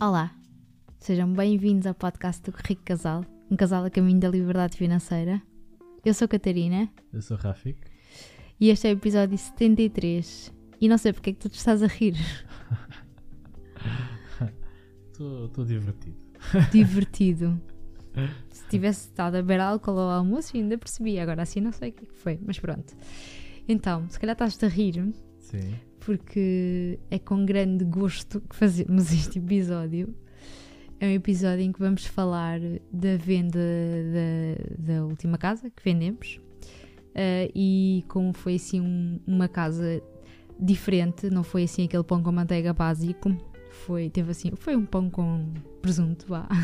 Olá, sejam bem-vindos ao podcast do Rico Casal, um casal a caminho da liberdade financeira. Eu sou Catarina Eu sou Rafik. e este é o episódio 73. E não sei porque é que tu te estás a rir. Estou divertido. Divertido. Se tivesse estado a beber álcool ao almoço, ainda percebi. Agora assim não sei o que é que foi, mas pronto. Então, se calhar estás-te a rir Sim. Porque é com grande gosto que fazemos este episódio. É um episódio em que vamos falar da venda da, da última casa que vendemos eh, e como foi assim um- uma casa diferente, não foi assim aquele pão com manteiga básico, foi, teve assim, foi um pão com presunto, vá.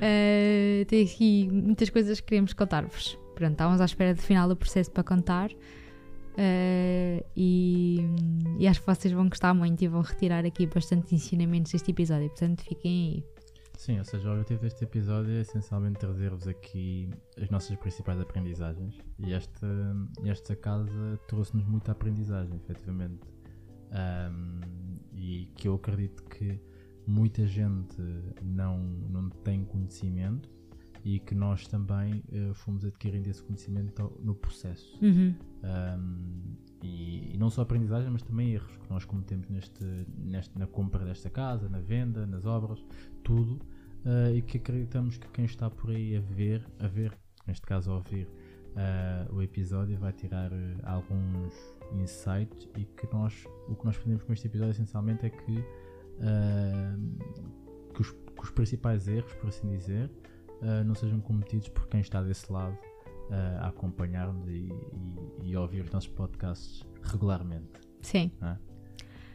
Eh, tem aqui muitas coisas que queremos contar-vos. Pronto, estávamos à espera do final do processo para contar. Uh, e, e acho que vocês vão gostar muito e vão retirar aqui bastante ensinamentos deste episódio, portanto fiquem aí. Sim, ou seja, o objetivo deste episódio é essencialmente trazer-vos aqui as nossas principais aprendizagens. E esta, esta casa trouxe-nos muita aprendizagem, efetivamente. Ahm, e que eu acredito que muita gente não, não tem conhecimento e que nós também eh, fomos adquirindo esse conhecimento no processo. Uhum. Um, e, e não só aprendizagem, mas também erros que nós cometemos neste, neste- na compra desta casa, na venda, nas obras, tudo. uh, e que acreditamos que quem está por aí a ver, a ver, neste caso a ouvir uh, o episódio, vai tirar uh, alguns insights e que nós, o que nós pretendemos com este episódio essencialmente é que, uh, que, os, que os principais erros, por assim dizer, uh, não sejam cometidos por quem está desse lado uh, a acompanhar-nos e, e, e ouvir os nossos podcasts regularmente. Sim.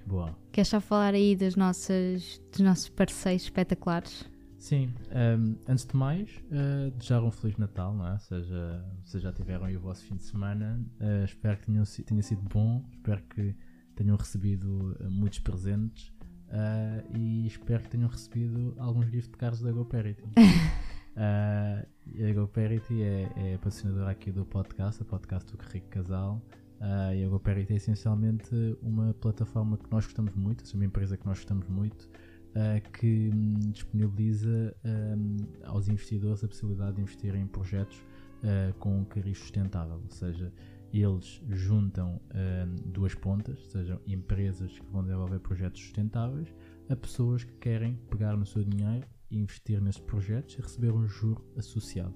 Boa. Queres só falar aí das nossas, dos nossos parceiros espetaculares? Sim, um, antes de mais, uh, desejar um Feliz Natal, não é? Seja, vocês já tiveram aí o vosso fim de semana, uh, espero que tenham, tenha sido bom, espero que tenham recebido muitos presentes uh, e espero que tenham recebido alguns gift cards da GoParity. Uh, e a GoParity é, é patrocinadora aqui do podcast, o podcast do Rico Casal. Uh, e a GoParity é essencialmente uma plataforma que nós gostamos muito, é uma empresa que nós gostamos muito, uh, que hum, disponibiliza hum, aos investidores a possibilidade de investir em projetos uh, com um cariz sustentável, ou seja, eles juntam hum, duas pontas, sejam empresas que vão desenvolver projetos sustentáveis, a pessoas que querem pegar no seu dinheiro investir nesses projetos e receber um juro associado.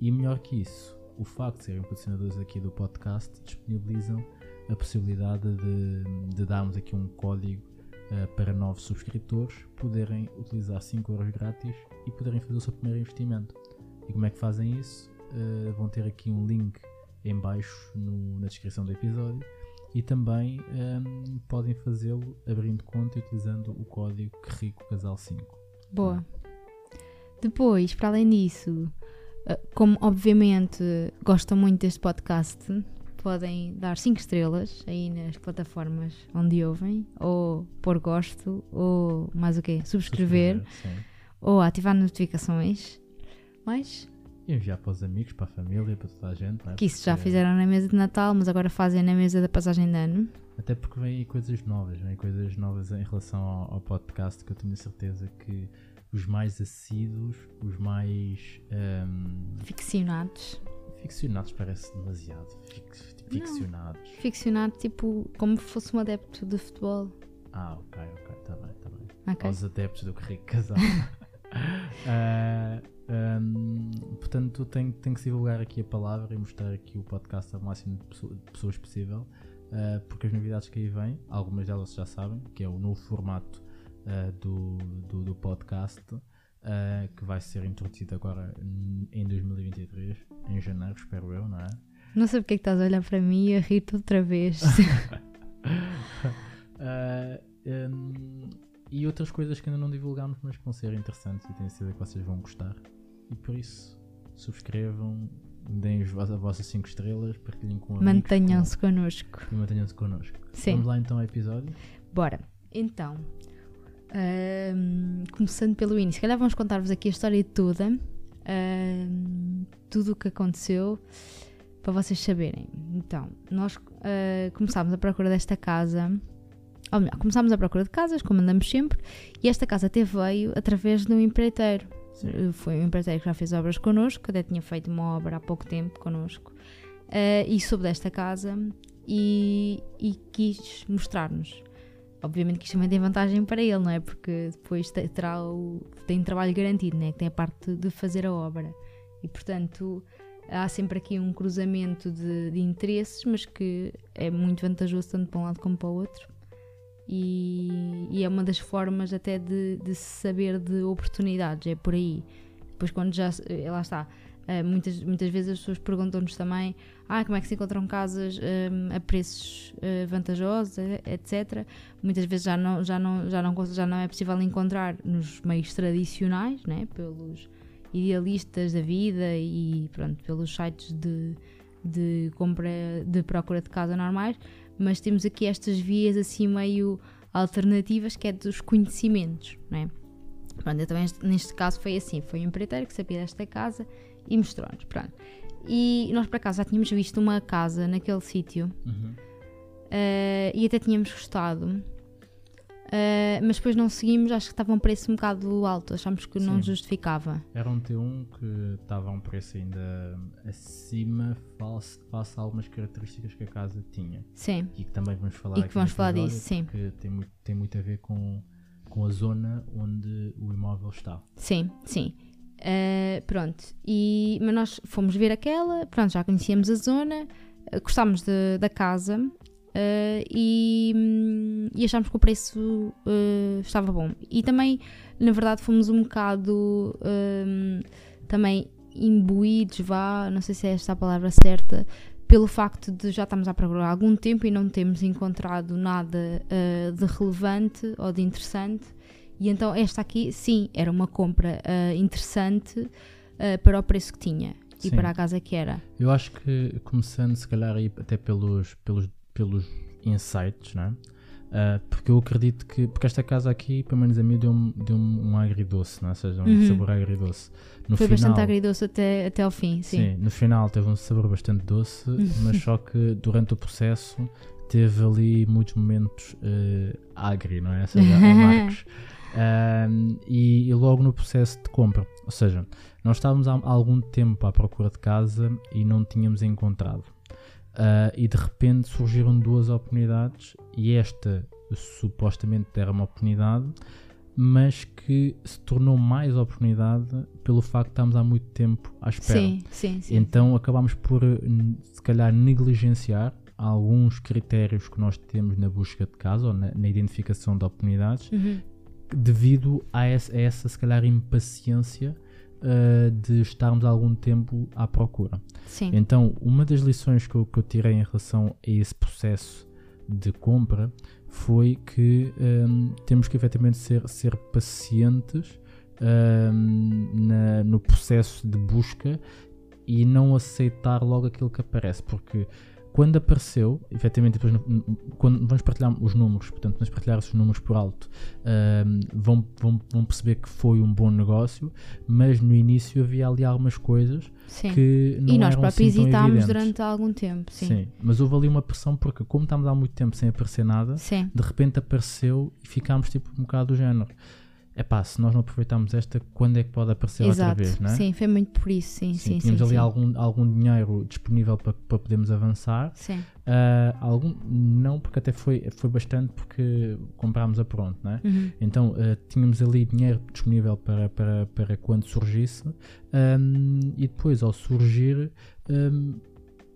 E melhor que isso, o facto de serem patrocinadores aqui do podcast disponibilizam a possibilidade de, de darmos aqui um código eh, para novos subscritores poderem utilizar 5 euros grátis e poderem fazer o seu primeiro investimento. E como é que fazem isso? Eh, vão ter aqui um link em baixo no- na descrição do episódio e também ehm, podem fazê-lo abrindo conta e utilizando o código QUERRICO CASAL 5. Boa. Depois, para além disso, eh, como obviamente gostam muito deste podcast, podem dar 5 estrelas aí nas plataformas onde ouvem, ou pôr gosto, ou mais o quê? Subscrever, Sim. ou ativar notificações. Mas E enviar para os amigos, para a família, para toda a gente. é? que isso já Porque- fizeram na mesa de Natal, mas agora fazem na mesa da passagem de ano. Até porque vêm aí coisas novas, vêm coisas novas em relação ao, ao podcast que eu tenho a certeza que os mais assíduos, os mais ehm, Ficcionados. ficcionados parece demasiado. Fic- ficcionados. Ficcionado, tipo, como se fosse um adepto de futebol. Ah, ok, ok, está bem, está bem. Ok? Aos adeptos do Rico Casal. Ah, ehm, portanto, tenho, tenho que se divulgar aqui a palavra e mostrar aqui o podcast ao máximo de pessoas possível, ah, porque as novidades que aí vêm, algumas delas já sabem, que é o novo formato ah, do, do, do podcast, ah, que vai ser introduzido agora em 2023, em janeiro, espero eu, não é? Não sei porque é que estás a olhar para mim e a rir-te outra vez. Hum, e outras coisas que ainda não divulgámos, mas que vão ser interessantes e tenho certeza que vocês vão gostar. E por isso, subscrevam, deem as vo- as vossas 5 estrelas, partilhem com. Mantenham-se connosco. E mantenham-se connosco. Sim. Vamos lá então ao episódio. Bora. Então, ahm, começando pelo início, se calhar vamos contar-vos aqui a história toda, ahm, tudo o que aconteceu, para vocês saberem. Então, nós ah, começámos a procura desta casa ou melhor, começámos a procura de casas, como andamos sempre, e esta casa até veio através de um empreiteiro. Foi um empreiteiro que já fez obras connosco, até tinha feito uma obra há pouco tempo connosco, eh, e soube desta casa e, e quis mostrar-nos. Obviamente que isto também tem vantagem para ele, não é? Porque depois te- terá o, tem trabalho garantido, não é? Que tem a parte de fazer a obra. E portanto há sempre aqui um cruzamento de, de interesses, mas que é muito vantajoso tanto para um lado como para o outro. E, e é uma das formas até de, de se saber de oportunidades, é por aí. Depois quando já, eh, lá está, eh, muitas, muitas vezes as pessoas perguntam-nos também ah, como é que se encontram casas hum, a preços eh, vantajosos, eh, etc. Muitas vezes já não, já, não, já, não, já não é possível encontrar nos meios tradicionais, né? pelos idealistas da vida e pronto, pelos sites de, de compra de procura de casa normais, mas temos aqui estas vias assim meio alternativas que é dos conhecimentos, não é? Pronto, então este- neste caso foi assim, foi um empreiteiro que sabia desta casa e mostrou-nos, pronto. E nós por acaso já tínhamos visto uma casa naquele sítio Uhum. eh, e até tínhamos gostado, eh, mas depois não seguimos, acho que estava um preço um bocado alto, achámos que não Sim. justificava. Era um T1 que estava a um preço ainda acima face, face a algumas características que a casa tinha. Sim, E que também vamos falar E que vamos falar disso, sim. Porque tem muito, tem muito a ver com, com a zona onde o imóvel está. sim, sim. Eh, pronto, e, mas nós fomos ver aquela, pronto, já conhecíamos a zona, eh, gostámos de- da casa eh, e, hum, e achámos que o preço eh, estava bom. E também, na verdade, fomos um bocado hum, também imbuídos, vá, não sei se é esta a palavra certa, pelo facto de já estarmos à procura há algum tempo e não termos encontrado nada eh, de relevante ou de interessante. E então esta aqui, sim, era uma compra eh, interessante eh, para o preço que tinha e Sim. para a casa que era. Eu acho que começando se calhar até pelos, pelos, pelos insights, não é? Ah, porque eu acredito que, porque esta casa aqui, pelo menos a mim, deu-me deu um agridoce, não é? Ou seja, um Uhum. sabor agridoce. No Foi final, bastante agridoce até, até ao fim, sim. Sim, no final teve um sabor bastante doce, mas só que durante o processo teve ali muitos momentos uh, agri, não é? Ou seja, amargos. Um, e, e logo no processo de compra, ou seja, nós estávamos há algum tempo à procura de casa e não tínhamos encontrado. Uh, e de repente surgiram duas oportunidades e esta supostamente era uma oportunidade, mas que se tornou mais oportunidade pelo facto de estarmos há muito tempo à espera. Sim, sim, sim. Então acabámos por, se calhar, negligenciar alguns critérios que nós temos na busca de casa ou na, na identificação de oportunidades Uhum. devido a essa, a essa, se calhar, impaciência uh, de estarmos algum tempo à procura. Sim, Então, uma das lições que eu, que eu tirei em relação a esse processo de compra foi que hum, temos que efetivamente ser, ser pacientes hum, na- no processo de busca e não aceitar logo aquilo que aparece, porque quando apareceu, efetivamente, depois, quando vamos partilhar os números, portanto, vamos partilhar esses números por alto, vão, vão, vão perceber que foi um bom negócio, mas no início havia ali algumas coisas sim. que não E nós eram próprios assim hesitámos durante algum tempo, sim. Sim. mas houve ali uma pressão porque como estávamos há muito tempo sem aparecer nada, Sim, de repente apareceu e ficámos tipo um bocado do género. Epá, se nós não aproveitarmos esta, quando é que pode aparecer outra exato. vez, não é? Sim, foi muito por isso, sim, sim, sim. tínhamos ali sim. Algum, algum dinheiro disponível para, para podermos avançar. Sim, Ah, algum, não, porque até foi, foi bastante porque comprámos a pronto, não é? Uhum. Então ah, tínhamos ali dinheiro disponível para, para, para quando surgisse ahm, e depois ao surgir ahm,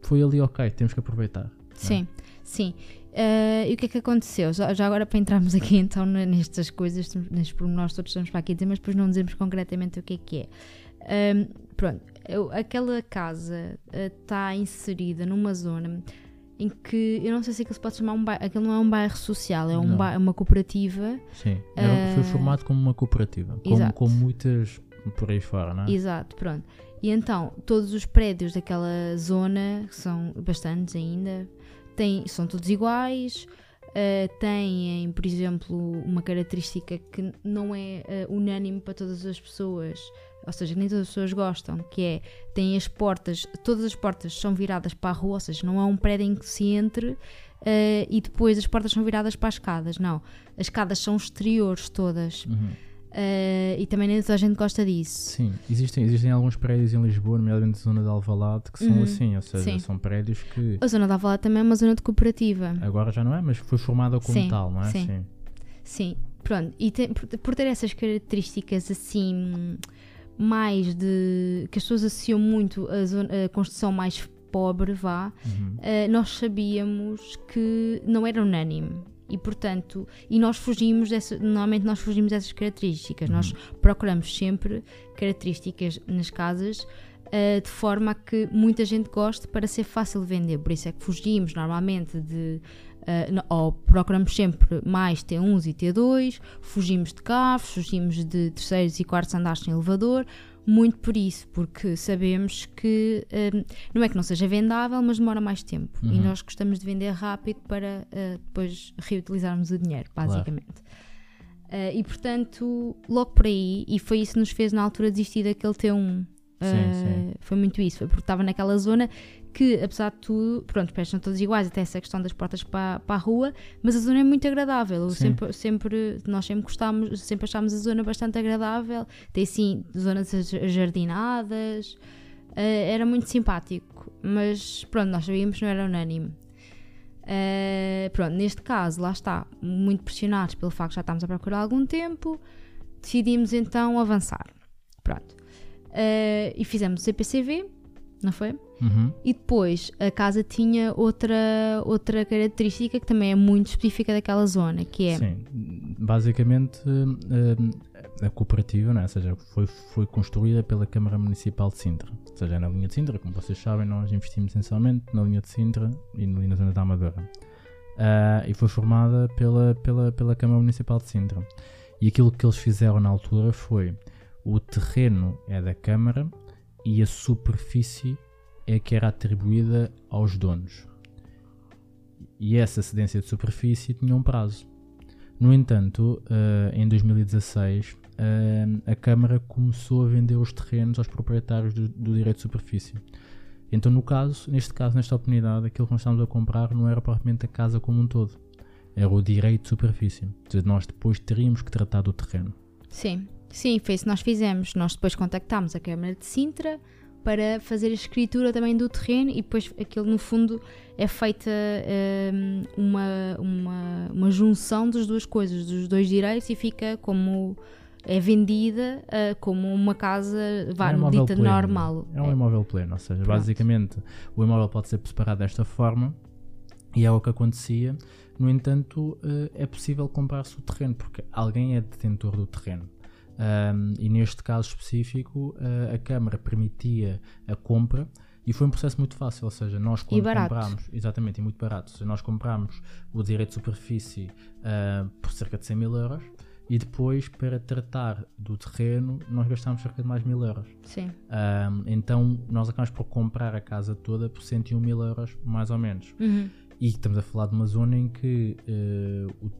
foi ali ok, temos que aproveitar. Sim, sim. Eh, e o que é que aconteceu? Já, já agora para entrarmos aqui então ne- nestas coisas, nestes pormenores todos estamos para aqui dizer, mas depois não dizemos concretamente o que é que é. Ahm, pronto, eu- aquela casa está inserida numa zona em que eu não sei se aquilo se pode chamar um bairro, aquilo não é um bairro social, é um Não. ba- é uma cooperativa. Sim, era- foi Ah, formado como uma cooperativa, como, como muitas por aí fora, não é? Exato, pronto. E então, todos os prédios daquela zona, que são bastantes ainda, têm, são todos iguais, eh, têm, por exemplo, uma característica que não é eh, unânime para todas as pessoas, ou seja, nem todas as pessoas gostam, que é, têm as portas, todas as portas são viradas para a rua, ou seja, não há um prédio em que se entre uh, e depois as portas são viradas para as escadas. Não, as escadas são exteriores todas. Uhum. Uh, e também nem toda a gente gosta disso. Sim, existem, existem alguns prédios em Lisboa, nomeadamente a zona de Alvalade, que são Uhum, assim, ou seja, sim. são prédios que A zona da Alvalade também é uma zona de cooperativa. agora já não é, mas foi formada como Sim, tal, não é? sim. Sim, pronto. E tem- por, por ter essas características assim, mais de. que as pessoas associam muito a, zona, a construção mais pobre, vá, Uhum. eh, nós sabíamos que não era unânime. E portanto, e nós fugimos dessa, normalmente nós fugimos dessas características. Nós procuramos sempre características nas casas eh, de forma a que muita gente goste para ser fácil de vender. Por isso é que fugimos normalmente de. no- ou procuramos sempre mais T1s e T2, fugimos de carros, fugimos de terceiros e quartos andares sem elevador, muito por isso, porque sabemos que eh, não é que não seja vendável, mas demora mais tempo. E Uhum. nós gostamos de vender rápido para eh, depois reutilizarmos o dinheiro, basicamente. Eh, e portanto, logo por aí, e foi isso que nos fez na altura desistir daquele T1. Sim, Eh, sim. Foi muito isso, foi porque estava naquela zona que, apesar de tudo, pronto, os prédios são todos iguais, até essa questão das portas para, para a rua, mas a zona é muito agradável. Sempre, sempre, nós sempre gostámos, sempre achámos a zona bastante agradável. Tem sim zonas jardinadas, eh, era muito simpático, mas pronto, nós sabíamos que não era unânime. Eh, pronto, neste caso, lá está, muito pressionados pelo facto de já estávamos a procurar algum tempo, decidimos então avançar. Pronto. Eh, e fizemos o CPCV, não foi? Uhum. E depois a casa tinha outra, outra característica que também é muito específica daquela zona, que é. Sim, basicamente hum, a cooperativa, né? ou seja, foi, foi construída pela Câmara Municipal de Sintra. Ou seja, é na linha de Sintra, como vocês sabem, nós investimos essencialmente na linha de Sintra e na zona da Amadora. Ah, e foi formada pela, pela, pela Câmara Municipal de Sintra. E aquilo que eles fizeram na altura foi o terreno é da Câmara e a superfície é que era atribuída aos donos. E essa cedência de superfície tinha um prazo. No entanto, eh, em 2016, eh, a Câmara começou a vender os terrenos aos proprietários do, direito de superfície. Então, no caso, neste caso, nesta oportunidade, aquilo que nós estávamos a comprar não era propriamente a casa como um todo, era o direito de superfície. Nós depois teríamos que tratar do terreno. Sim, sim, foi isso que nós fizemos. Nós depois contactámos a Câmara de Sintra para fazer a escritura também do terreno e depois aquilo no fundo é feita hum, uma, uma, uma junção das duas coisas, dos dois direitos e fica como é vendida ah, como uma casa vá, É um dita pleno. normal. É um imóvel pleno, ou seja, Pronto. basicamente o imóvel pode ser separado desta forma e é o que acontecia. No entanto, eh, é possível comprar-se o terreno porque alguém é detentor do terreno. Ahm, e neste caso específico, eh, a Câmara permitia a compra e foi um processo muito fácil. Ou seja, nós quando comprámos, exatamente, e muito barato, seja, nós comprámos o direito de superfície ah, por cerca de 100 mil euros e depois, para tratar do terreno, nós gastámos cerca de mais mil euros. Sim, Ahm, então nós acabamos por comprar a casa toda por 101 mil euros, mais ou menos. Uhum. E estamos a falar de uma zona em que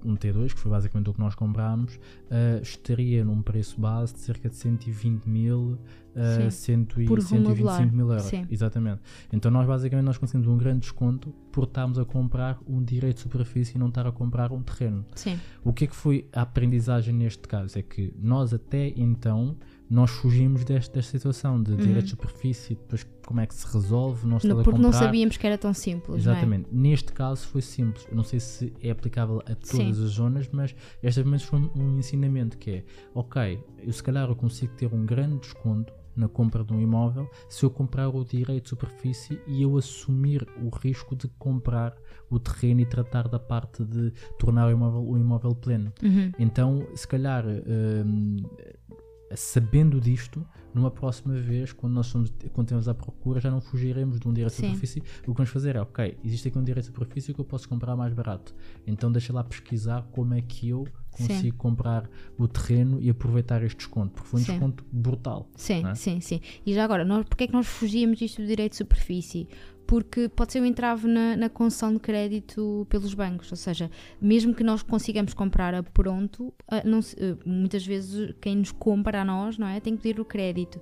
o- um T2, que foi basicamente o que nós comprámos, eh, estaria num preço base de cerca de 120 mil, eh, Sim. 100 e Por 125 remodelar. mil euros. Sim. Exatamente. Então nós basicamente nós conseguimos um grande desconto por estarmos a comprar um direito de superfície e não estar a comprar um terreno. sim, O que é que foi a aprendizagem neste caso? É que nós até então nós fugimos desta, desta situação de direito de superfície, depois como é que se resolve, não Uhum. Pode porque não sabíamos que era tão simples. é? Exatamente. Neste caso foi simples. Eu não sei se é aplicável a todas Sim. as zonas, mas esta menos foi um- um ensinamento que é, ok, eu se calhar eu consigo ter um grande desconto na compra de um imóvel se eu comprar o direito de superfície e eu assumir o risco de comprar o terreno e tratar da parte de tornar o imóvel, o imóvel pleno. Uhum. Então, se calhar, hum, sabendo disto, numa próxima vez, quando nós somos, quando temos à procura, já não fugiremos de um direito de Sim. superfície. O que vamos fazer é, ok, existe aqui um direito de superfície que eu posso comprar mais barato. Então deixa lá pesquisar como é que eu Sim. consigo comprar o terreno e aproveitar este desconto, porque foi um Sim. desconto brutal. Sim, é? sim, sim. E já agora, nós, porque é que nós fugíamos disto do direito de superfície? Porque pode ser um entrave na, na concessão de crédito pelos bancos, ou seja, mesmo que nós consigamos comprar a pronto, não ah, muitas vezes quem nos compra a nós não é, tem que pedir o crédito.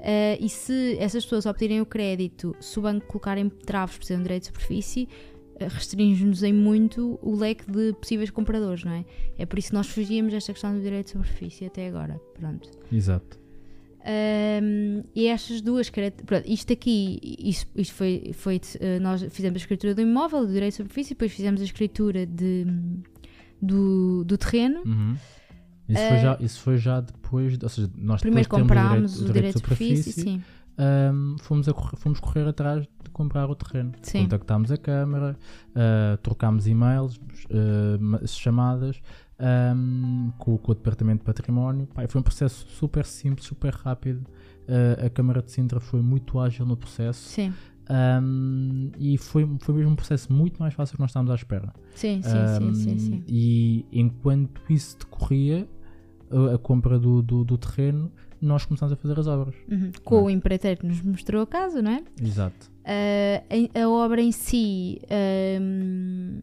Ah, e se essas pessoas obterem o crédito, se o banco colocar em traves por ser um direito de superfície, eh, restringe-nos em muito o leque de possíveis compradores, não é? É por isso que nós fugíamos desta questão do direito de superfície até agora. Pronto. Exato. Um, e estas duas características. Isto aqui, isto, isto foi, foi. Uh, nós fizemos a escritura do imóvel, do direito de superfície, depois fizemos a escritura de, do, do terreno. Uhum. Isso, uh, foi já, isso foi já depois. Ou seja, nós primeiro comprámos o direito, o direito de superfície, superfície um, fomos, correr, fomos correr atrás de comprar o terreno. Sim. Contactámos a Câmara, uh, trocámos e-mails, uh, chamadas um, com, com, o Departamento de Património. Pá, foi um processo super simples, super rápido. Uh, a Câmara de Sintra foi muito ágil no processo. Sim. Um, e foi, foi mesmo um processo muito mais fácil que nós estávamos à espera. Sim, sim, um, sim, sim, sim, E enquanto isso decorria, a, a compra do, do, do, terreno, nós começámos a fazer as obras. Uhum. Com é? o empreiteiro que nos mostrou a casa, não é? Exato. Uh, a, a, obra em si. Um,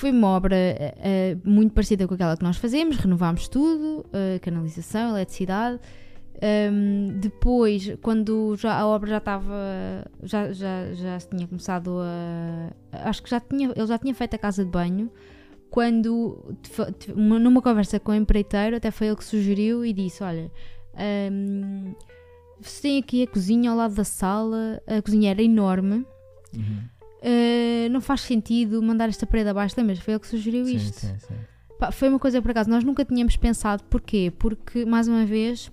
foi uma obra uh, muito parecida com aquela que nós fazemos, renovámos tudo, uh, canalização, eletricidade. Um, depois, quando já, a obra já estava, já, já, já tinha começado a. Acho que já tinha, ele já tinha feito a casa de banho. Quando, numa conversa com o empreiteiro, até foi ele que sugeriu e disse: Olha, um, você tem aqui a cozinha ao lado da sala, a cozinha era enorme. Uhum. Uh, não faz sentido mandar esta parede abaixo, lembras? Foi ele que sugeriu sim, isto. Sim, sim. Pá, foi uma coisa por acaso, nós nunca tínhamos pensado porquê? Porque, mais uma vez,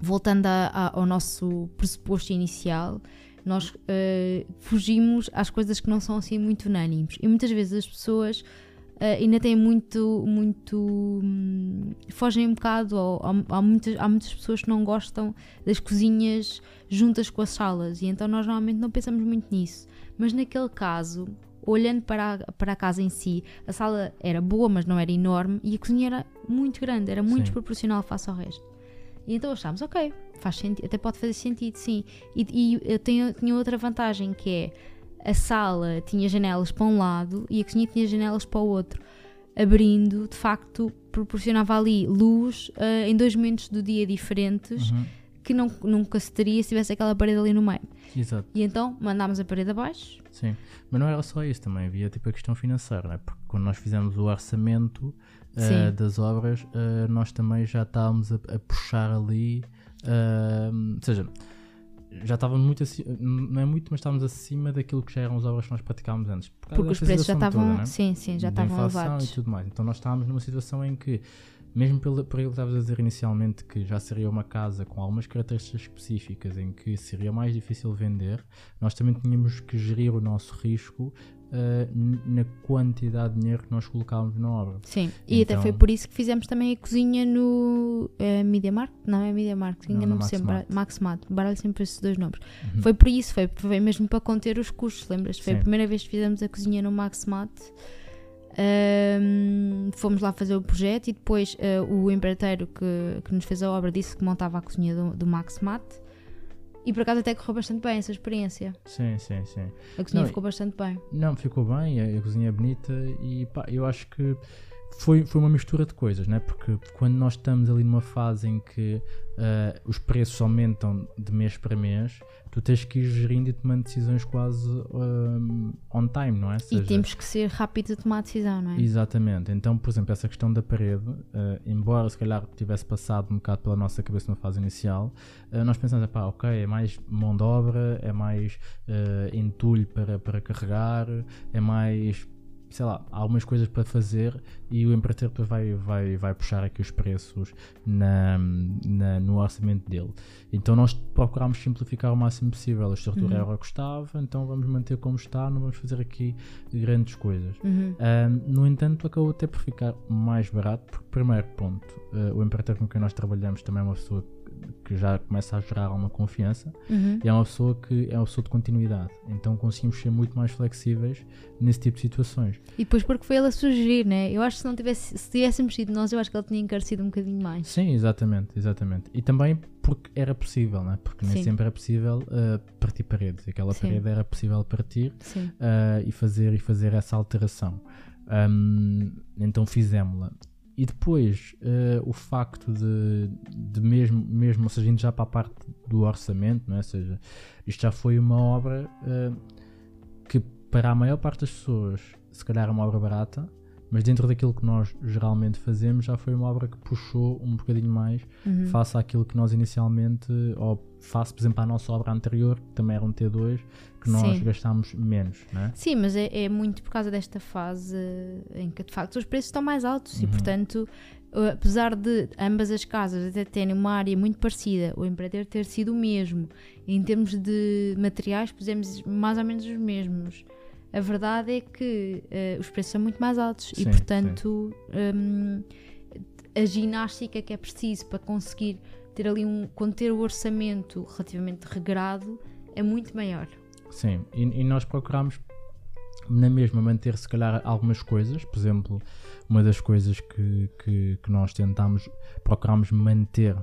voltando a, a, ao nosso pressuposto inicial, nós uh, fugimos às coisas que não são assim muito unânimes. E muitas vezes as pessoas uh, ainda têm muito. muito hum, fogem um bocado. Ou, há, muitas, há muitas pessoas que não gostam das cozinhas juntas com as salas. E então nós normalmente não pensamos muito nisso. Mas naquele caso, olhando para a, para a casa em si, a sala era boa, mas não era enorme, e a cozinha era muito grande, era muito sim. desproporcional face ao resto. E então achámos, ok, faz sentido, até pode fazer sentido, sim. E, e eu tenho, tinha outra vantagem que é a sala tinha janelas para um lado e a cozinha tinha janelas para o outro. Abrindo, de facto, proporcionava ali luz uh, em dois momentos do dia diferentes uhum. Que não, nunca se teria se tivesse aquela parede ali no meio. Exato. E então mandámos a parede abaixo. Sim, mas não era só isso também, havia tipo a questão financeira, né? porque quando nós fizemos o orçamento uh, das obras, uh, nós também já estávamos a, a puxar ali, ou seja, já estávamos muito acima, não é muito, mas estávamos acima daquilo que já eram as obras que nós praticávamos antes. Por Porque os preços já estavam, toda, né? sim, sim, já estavam elevados. e tudo mais. Então nós estávamos numa situação em que, mesmo pelo, por ele estavas a dizer inicialmente que já seria uma casa com algumas características específicas em que seria mais difícil vender, nós também tínhamos que gerir o nosso risco uh, na quantidade de dinheiro que nós colocávamos na obra. Sim, e então, até foi por isso que fizemos também a cozinha no uh, Media Market, não é Media Market, engano-me sempre, Maximat, baralho sempre esses dois nomes. Uhum. Foi por isso, foi, foi mesmo para conter os custos, lembras? Foi Sim. a primeira vez que fizemos a cozinha no Maximat. Um, fomos lá fazer o projeto e depois uh, o empreiteiro que, que nos fez a obra disse que montava a cozinha do, do Maximat e por acaso até correu bastante bem essa experiência. Sim, sim, sim. A cozinha não, ficou bastante bem. Não, ficou bem, a, a cozinha é bonita e pá, eu acho que foi, foi uma mistura de coisas, né? porque quando nós estamos ali numa fase em que uh, os preços aumentam de mês para mês, tu tens que ir gerindo e tomando decisões quase uh, on time, não é? Seja, e temos que ser rápidos a tomar a decisão, não é? Exatamente. Então, por exemplo, essa questão da parede, uh, embora se calhar tivesse passado um bocado pela nossa cabeça na fase inicial, nós pensamos, pá, ok, é mais mão de obra, é mais entulho para, para carregar, é mais sei lá, há algumas coisas para fazer e o empreiteiro depois vai, vai, vai puxar aqui os preços na, na, no orçamento dele. Então nós procurámos simplificar o máximo possível. A estrutura uhum. era o que estava, então vamos manter como está, não vamos fazer aqui grandes coisas. Uhum. no entanto, acabou até por ficar mais barato, porque, primeiro ponto, uh, o empreiteiro com quem nós trabalhamos também é uma pessoa que já começa a gerar uma confiança uhum. e é uma pessoa que é uma pessoa de continuidade. Então conseguimos ser muito mais flexíveis nesse tipo de situações. E depois porque foi ele a sugerir, né? Eu acho que se não tivesse, se tivéssemos sido nós, eu acho que ele tinha encarecido um bocadinho mais. Sim, exatamente, exatamente. E também porque era possível, né? Porque nem Sim. sempre era possível uh, partir paredes. Aquela Sim. parede era possível partir uh, e fazer e fazer essa alteração. Um, então fizemos-la. E depois uh, o facto de, de, mesmo, mesmo, ou seja, indo já para a parte do orçamento, não é? ou seja, isto já foi uma obra uh, que para a maior parte das pessoas, se calhar é uma obra barata, mas dentro daquilo que nós geralmente fazemos, já foi uma obra que puxou um bocadinho mais Uhum. face àquilo que nós inicialmente, ou face, por exemplo, à nossa obra anterior, que também era um T2, que nós Sim. gastámos menos, né? Sim, mas é, é muito por causa desta fase em que de facto os preços estão mais altos e Uhum. portanto, uh, apesar de ambas as casas até terem uma área muito parecida, o empreiteiro ter sido o mesmo, em termos de materiais pusemos mais ou menos os mesmos. A verdade é que uh, os preços são muito mais altos e Sim, portanto um, a ginástica que é preciso para conseguir ter ali um conter o orçamento relativamente regrado é muito maior. Sim, e, e nós procuramos na mesma manter se calhar algumas coisas, por exemplo, uma das coisas que, que, que nós tentámos, procurámos manter,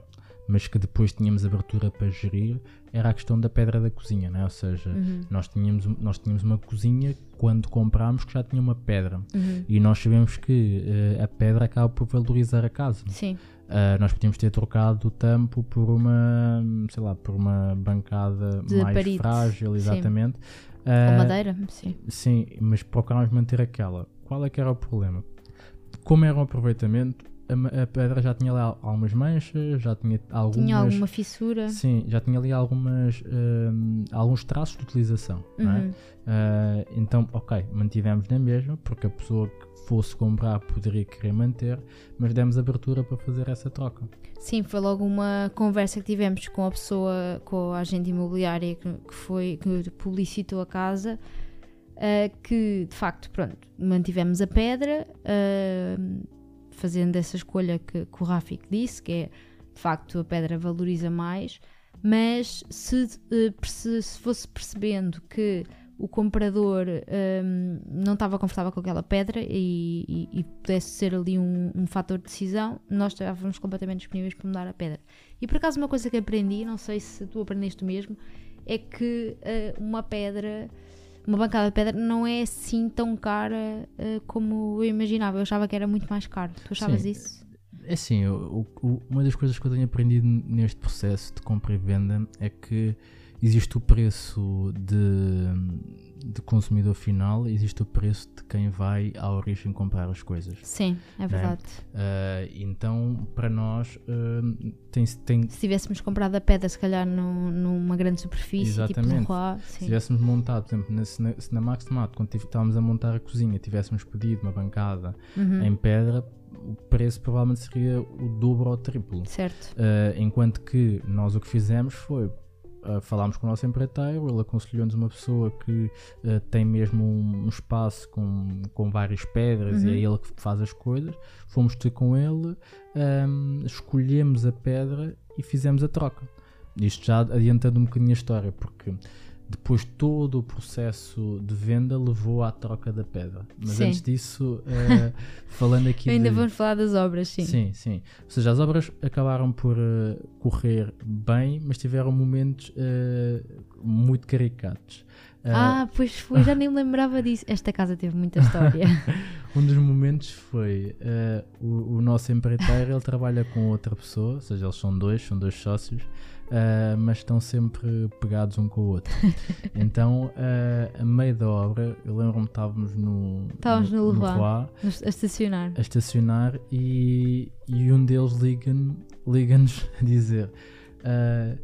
mas que depois tínhamos abertura para gerir, era a questão da pedra da cozinha, né? ou seja, Uhum. nós, tínhamos, nós tínhamos uma cozinha quando comprámos que já tinha uma pedra. Uhum. E nós sabemos que eh, a pedra acaba por valorizar a casa. Sim. Uh, nós podíamos ter trocado o tampo por uma, sei lá, por uma bancada De mais parite, frágil, exatamente. Ou Uh, madeira, sim. Sim, mas procurámos manter aquela. Qual é que era o problema? Como era um aproveitamento, a, a pedra já tinha lá algumas manchas, já tinha algumas... Tinha alguma fissura. Sim, já tinha ali algumas, hum, alguns traços de utilização, é? Uhum. Uh, então, ok, mantivemos na mesma, porque a pessoa que fosse comprar poderia querer manter, mas demos abertura para fazer essa troca. Sim, foi logo uma conversa que tivemos com a pessoa, com a agente imobiliária que, que foi, que publicitou a casa, eh, que de facto, pronto, mantivemos a pedra, eh, fazendo essa escolha que, que o Rafik disse, que é de facto a pedra valoriza mais, mas se, eh, se fosse percebendo que o comprador hum, não estava confortável com aquela pedra e, e- e pudesse ser ali um, um fator de decisão, nós estávamos completamente disponíveis para mudar a pedra. E por acaso uma coisa que aprendi, não sei se tu aprendeste o mesmo, é que eh, uma pedra, uma bancada de pedra não é assim tão cara eh, como eu imaginava. Eu achava que era muito mais caro. Tu achavas Sim. isso? É assim, uma das coisas que eu tenho aprendido neste processo de compra e venda é que existe o preço de, de consumidor final, existe o preço de quem vai à origem comprar as coisas. Sim, é verdade. Uh, então, para nós, uh, tem, tem, Se tivéssemos comprado a pedra, se calhar num- numa grande superfície, tipo no Exatamente. Roi, Se tivéssemos montado, por exemplo, na, se na, se na Max Tomato, quando estávamos a montar a cozinha, tivéssemos pedido uma bancada Uhum, em pedra, o preço provavelmente seria o dobro ou o triplo. Certo. Uh, enquanto que nós o que fizemos foi uh, falámos com o nosso empreiteiro, ele aconselhou-nos uma pessoa que uh, tem mesmo um, um espaço com, com várias pedras Uhum. e é ele que faz as coisas. Fomos ter com ele, um, escolhemos a pedra e fizemos a troca. Isto já adiantando um bocadinho a história, porque depois todo o processo de venda levou à troca da pedra. Mas Sim. antes disso, uh, falando aqui Ainda de... vamos falar das obras, sim. Sim, sim. Ou seja, as obras acabaram por eh, correr bem, mas tiveram momentos eh, muito caricatos. Eh, Ah, pois foi, já nem me lembrava disso. Esta casa teve muita história. Um dos momentos foi eh, o, o nosso empreiteiro, ele trabalha com outra pessoa, ou seja, eles são dois, são dois sócios, eh, mas estão sempre pegados um com o outro. Então, eh, a meio da obra, eu lembro-me que estávamos no, Estávamos no. Leroy, Nos- a estacionar. a estacionar e, e um deles liga-nos liga a dizer ah,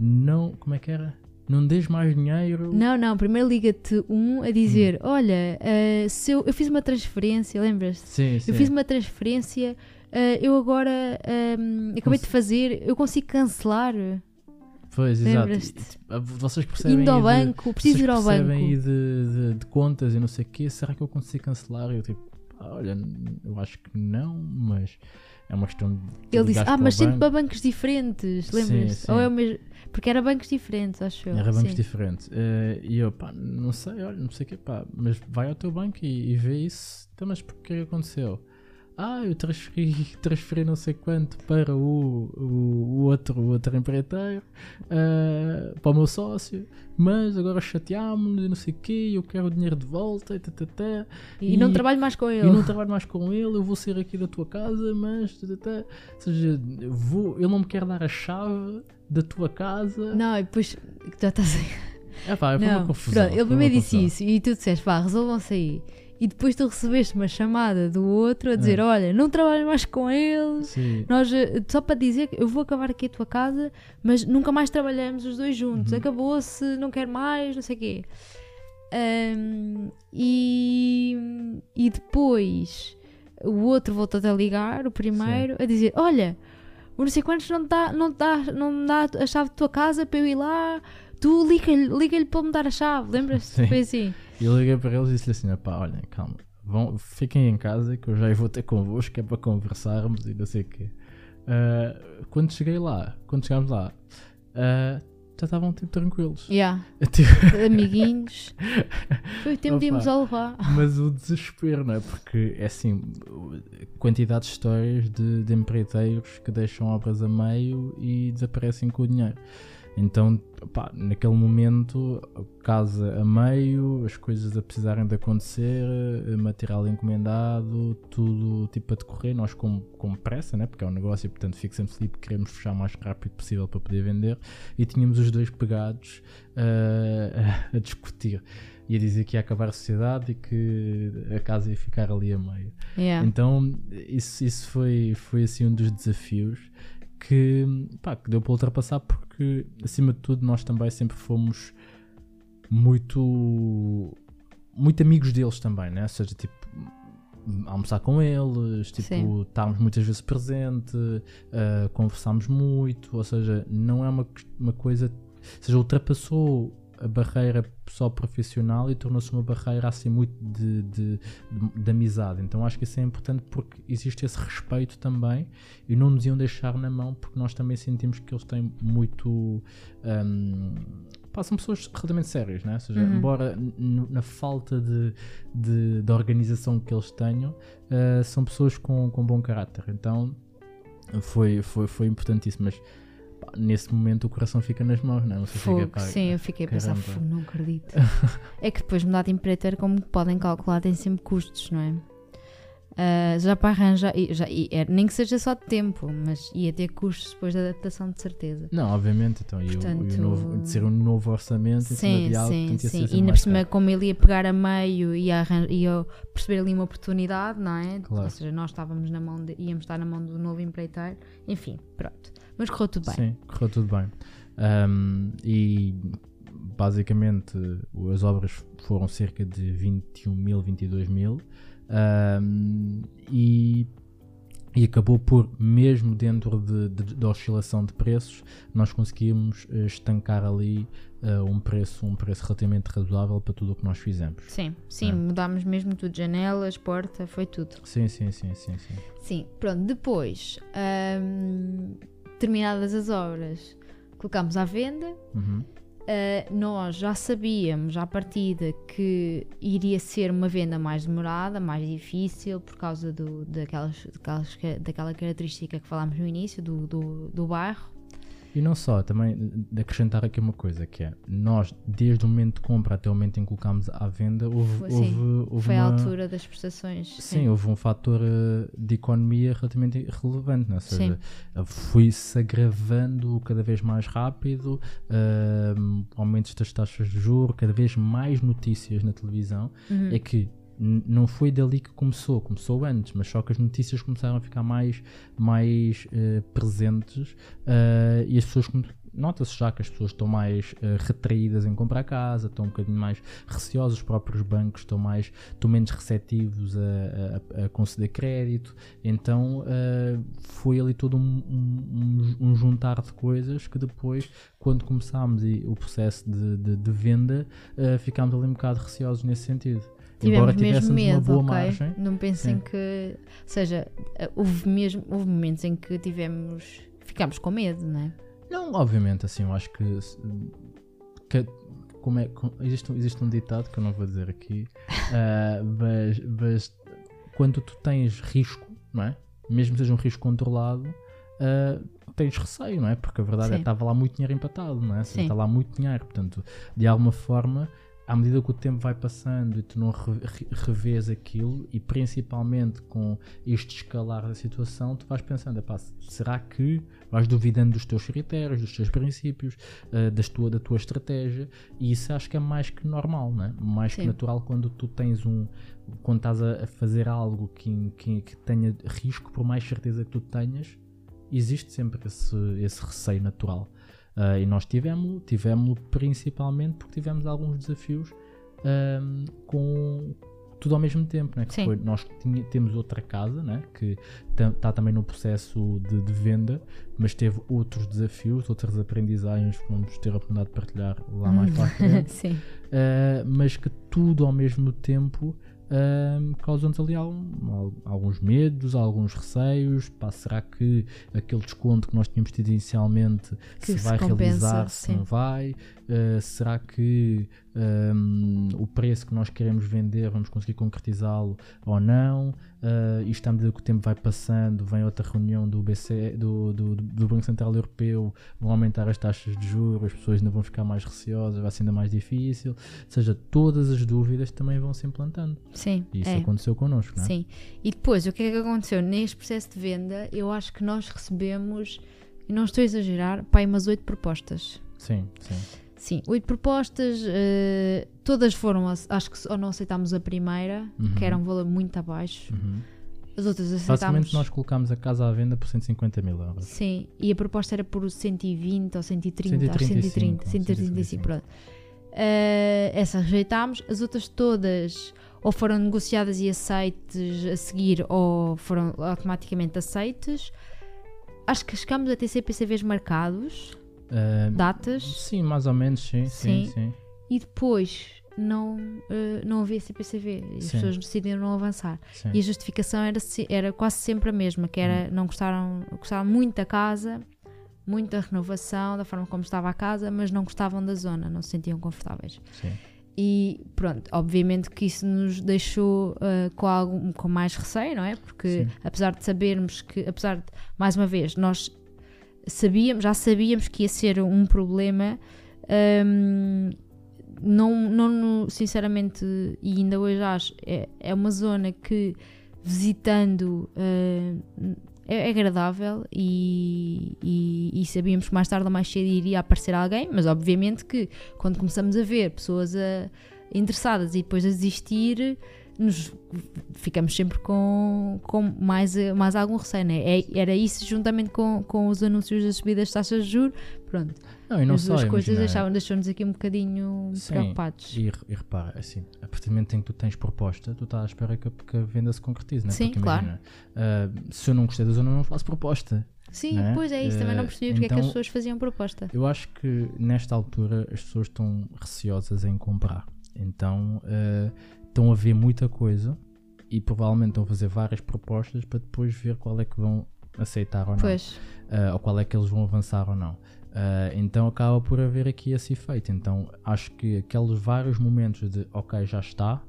não, como é que era? Não dês mais dinheiro. Não, não, primeiro liga-te um a dizer: Hum. Olha, eh, se eu, eu fiz uma transferência, lembras-te? Sim, sim. Eu fiz uma transferência, eh, eu agora ehm, acabei de Cons- fazer, eu consigo cancelar. Pois, exato. Tipo, vocês percebem Indo ao de- banco, preciso ir ao percebem banco. aí de, de- de contas e não sei o quê. Será que eu consigo cancelar? E eu tipo, "Ah, olha, eu acho que não, mas é uma questão de. Ele disse: Ah, mas sempre banco." para bancos diferentes, Sim, sim. Ou é o mesmo. Porque era bancos diferentes, acho eu. Era bancos sim. diferentes. Eh, e eu, pá, não sei, olha, não sei o que, pá, mas vai ao teu banco e, e vê isso. Então, mas porquê que aconteceu? Ah, eu transferi, transferi não sei quanto para o, o, o outro, o outro empreiteiro, eh, para o meu sócio, mas agora chateámos-nos e não sei o quê, eu quero o dinheiro de volta e tatatá. E, não E- trabalho mais com ele. E não trabalho mais com ele, eu vou sair aqui da tua casa, mas. tatatá. Ou seja, vou, ele não me quer dar a chave da tua casa. Não, e depois já estás a... É pá, foi uma Não, confusão. pronto, ele primeiro uma disse confusão. isso e tu disseste, pá, resolvam-se aí. E depois tu recebeste uma chamada do outro a dizer: É. Olha, não trabalho mais com eles. Sim. Nós, eh, só para dizer que eu vou acabar aqui a tua casa, mas nunca mais trabalhamos os dois juntos. Uhum. Acabou-se, não quero mais, não sei o quê. Ahm, e, e depois o outro voltou-te a ligar, o primeiro, a dizer: Olha, o não sei quantos não dá, não dá, não me dá a chave da tua casa para eu ir lá. Tu liga-lhe liga para me dar a chave, lembras-te? Sim. Foi assim. E eu liguei para eles e disse-lhe assim: pá, olhem, calma, vão, fiquem em casa que eu já vou ter convosco, que é para conversarmos e não sei o quê. Ah, quando cheguei lá, quando chegámos lá, ah, já estavam tipo tranquilos. Yeah, Tipo, amiguinhos. Foi o tempo de Opa. irmos ao levar. Mas o desespero, não é? Porque é assim, quantidade de histórias de, de empreiteiros que deixam obras a meio e desaparecem com o dinheiro. Então, pá, naquele momento, casa a meio, as coisas a precisarem de acontecer, eh, material encomendado, tudo tipo a decorrer, nós com, com pressa, né? porque é um negócio, e portanto fico sempre feliz, queremos fechar o mais rápido possível para poder vender, e tínhamos os dois pegados a, a discutir ia dizer que ia acabar a sociedade e que a casa ia ficar ali a meio. Yeah. Então, isso, isso foi, foi assim um dos desafios que, pá, que deu para ultrapassar porque, acima de tudo, nós também sempre fomos muito, muito amigos deles também, né? Ou seja, tipo, almoçar com eles, tipo, Sim. estarmos muitas vezes presente, uh, conversámos muito, ou seja, não é uma, uma coisa, ou seja, ultrapassou a barreira só profissional e tornou-se uma barreira assim muito de, de, de, de amizade. Então acho que isso é importante porque existe esse respeito também e não nos iam deixar na mão porque nós também sentimos que eles têm muito. Um, pá, são pessoas relativamente sérias, né? ou seja, Uhum. embora na falta de, de, de organização que eles tenham, uh, são pessoas com, com bom caráter. Então foi, foi, foi importantíssimo. Mas nesse momento o coração fica nas mãos, não é? Você Fogo, fica, pá, sim, eu fiquei a pensar, caramba. "Fogo, não acredito. é que depois mudar de empreiteiro, como podem calcular, tem sempre custos, não é? Ah, já para arranjar, já, e é- nem que seja só de tempo, mas ia ter custos depois da adaptação, de certeza. Não, obviamente, então, e o- e o, Portanto- novo, de ser um novo orçamento Sim, de algo sim, portanto, sim. E ainda por cima, como ele ia pegar a meio e ia perceber ali uma oportunidade, não é? Claro. Ou seja, nós estávamos na mão, de, íamos estar na mão do novo empreiteiro, enfim, pronto. Mas correu tudo bem. Sim, correu tudo bem. Ahm, e basicamente as obras foram cerca de 21 mil, 22 mil. ahm, e, e acabou por, mesmo dentro de, de- da oscilação de preços, nós conseguimos eh, estancar ali eh, um, preço, um preço relativamente razoável para tudo o que nós fizemos. Sim, sim, É. mudámos mesmo tudo, janelas, porta, foi tudo. Sim, sim, sim, sim, sim. Sim, pronto, depois, hum, terminadas as obras, colocámos à venda. Uhum. Uh, nós já sabíamos à partida que iria ser uma venda mais demorada, mais difícil, por causa do, daquelas, daquelas, daquela característica que falámos no início, do, do, do bairro. E não só, também acrescentar aqui uma coisa que é, nós desde o momento de compra até o momento em que colocámos à venda, houve, sim. houve, houve Foi a uma- altura das prestações. Sim, houve um fator eh, de economia relativamente relevante, né? ou seja, eh, foi-se agravando cada vez mais rápido, eh, aumentos das taxas de juros, cada vez mais notícias na televisão, Uhum. é que não foi dali que começou, começou antes, mas só que as notícias começaram a ficar mais, mais eh, presentes eh, e as pessoas nota-se já que as pessoas estão mais eh, retraídas em comprar casa, estão um bocadinho mais receosas, os próprios bancos estão mais estão menos receptivos a, a- a conceder crédito, então eh, foi ali todo um, um- um- juntar de coisas que depois, quando começámos o processo de, de- de venda, eh, ficámos ali um bocado receosos nesse sentido. Embora Tivemos mesmo medo, uma boa ok? margem, Não pensem que. Ou seja, uh, houve, mesmo, houve momentos em que tivemos. Ficámos com medo, não é? Não, obviamente, assim, eu acho que. que- como é, existe, um- existe um ditado que eu não vou dizer aqui, ah, mas, mas quando tu tens risco, não é? Mesmo que seja um risco controlado, ah, tens receio, não é? Porque a verdade é Sim. que estava lá muito dinheiro empatado, não é? Ou seja, Sim. Está lá muito dinheiro, portanto, de alguma forma, à medida que o tempo vai passando e tu não re- re- revês aquilo, e principalmente com este escalar da situação, tu vais pensando, epá, será que vais duvidando dos teus critérios, dos teus princípios, eh, das tua, da tua estratégia, e isso acho que é mais que normal, né? mais que Sim. natural quando tu tens um. Quando estás a, a fazer algo que, que, que tenha risco, por mais certeza que tu tenhas, existe sempre esse, esse receio natural. Ah, e nós tivemos tivemos principalmente porque tivemos alguns desafios com tudo ao mesmo tempo, né? que foi, nós tinha- temos outra casa né? que está também no processo de, de venda, mas teve outros desafios, outras aprendizagens que vamos ter a oportunidade de partilhar lá mais para a frente. Sim. Uh, mas que tudo ao mesmo tempo um, causa-nos ali algum- al- alguns medos, alguns receios. Pá, será que aquele desconto que nós tínhamos tido inicialmente Que se se vai compensa, realizar, se sim. não vai? Uh, será que um, o preço que nós queremos vender vamos conseguir concretizá-lo ou não? Uh, isto à medida que o tempo vai passando, vem outra reunião do BCE, do, do, do Banco Central Europeu, vão aumentar as taxas de juros, as pessoas ainda vão ficar mais receosas, vai ser ainda mais difícil. Ou seja, todas as dúvidas também vão se implantando. Sim. E isso é. aconteceu connosco, não é? Sim. E depois, o que é que aconteceu? Neste processo de venda, eu acho que nós recebemos, e não estou a exagerar, pai, umas oito propostas. Sim, sim. Sim, oito propostas, eh, todas foram, acho que ou não aceitámos a primeira, Uhum. que era um valor muito abaixo, Uhum. as outras aceitámos. Basicamente, nós colocámos a casa à venda por 150 mil euros. Sim, e a proposta era por 120 ou 130, acho 135, 130, 135, 135. pronto. Eh, essa rejeitámos, as outras todas ou foram negociadas e aceites a seguir ou foram automaticamente aceites. Acho que chegámos a ter CPCVs marcados, Ah, datas, sim, mais ou menos, sim, sim, Sim. sim. e depois não, eh, não havia CPCV e as Sim. pessoas decidiram não avançar. sim. E a justificação era, era quase sempre a mesma, que Hum. era não gostaram, gostaram muito da casa, muita renovação da forma como estava a casa, mas não gostavam da zona, não se sentiam confortáveis. sim. E pronto, obviamente que isso nos deixou ah, com, algum, com mais receio, não é? Porque apesar de sabermos que, apesar de, mais uma vez, nós sabíamos, já sabíamos que ia ser um problema, ahm, não, não, sinceramente, e ainda hoje acho, é, é uma zona que visitando ah, é, agradável e, e, e sabíamos que mais tarde ou mais cedo iria aparecer alguém, mas obviamente que quando começamos a ver pessoas a- interessadas e depois a desistir, nos ficamos sempre com, com mais, mais algum receio, né? É, era isso juntamente com, com os anúncios das subidas de taxas de juros, pronto, Não, e não as só, duas coisas deixou-nos aqui um bocadinho Sim, preocupados. E, e repara, assim, a partir do momento em que tu tens proposta, tu estás à espera que a, que a venda se concretize, né? Sim, Porque claro. imagina, ah, se eu não gostei da zona, eu não faço proposta. Sim, né? pois é isso, também não Eh, percebi porque é que as então- pessoas faziam proposta. Eu acho que nesta altura as pessoas estão receosas em comprar. Então eh, estão a ver muita coisa e provavelmente estão a fazer várias propostas para depois ver qual é que vão aceitar ou não. Eh, ou qual é que eles vão avançar ou não. Eh, então acaba por haver aqui esse efeito. Então acho que aqueles vários momentos de ok, já está,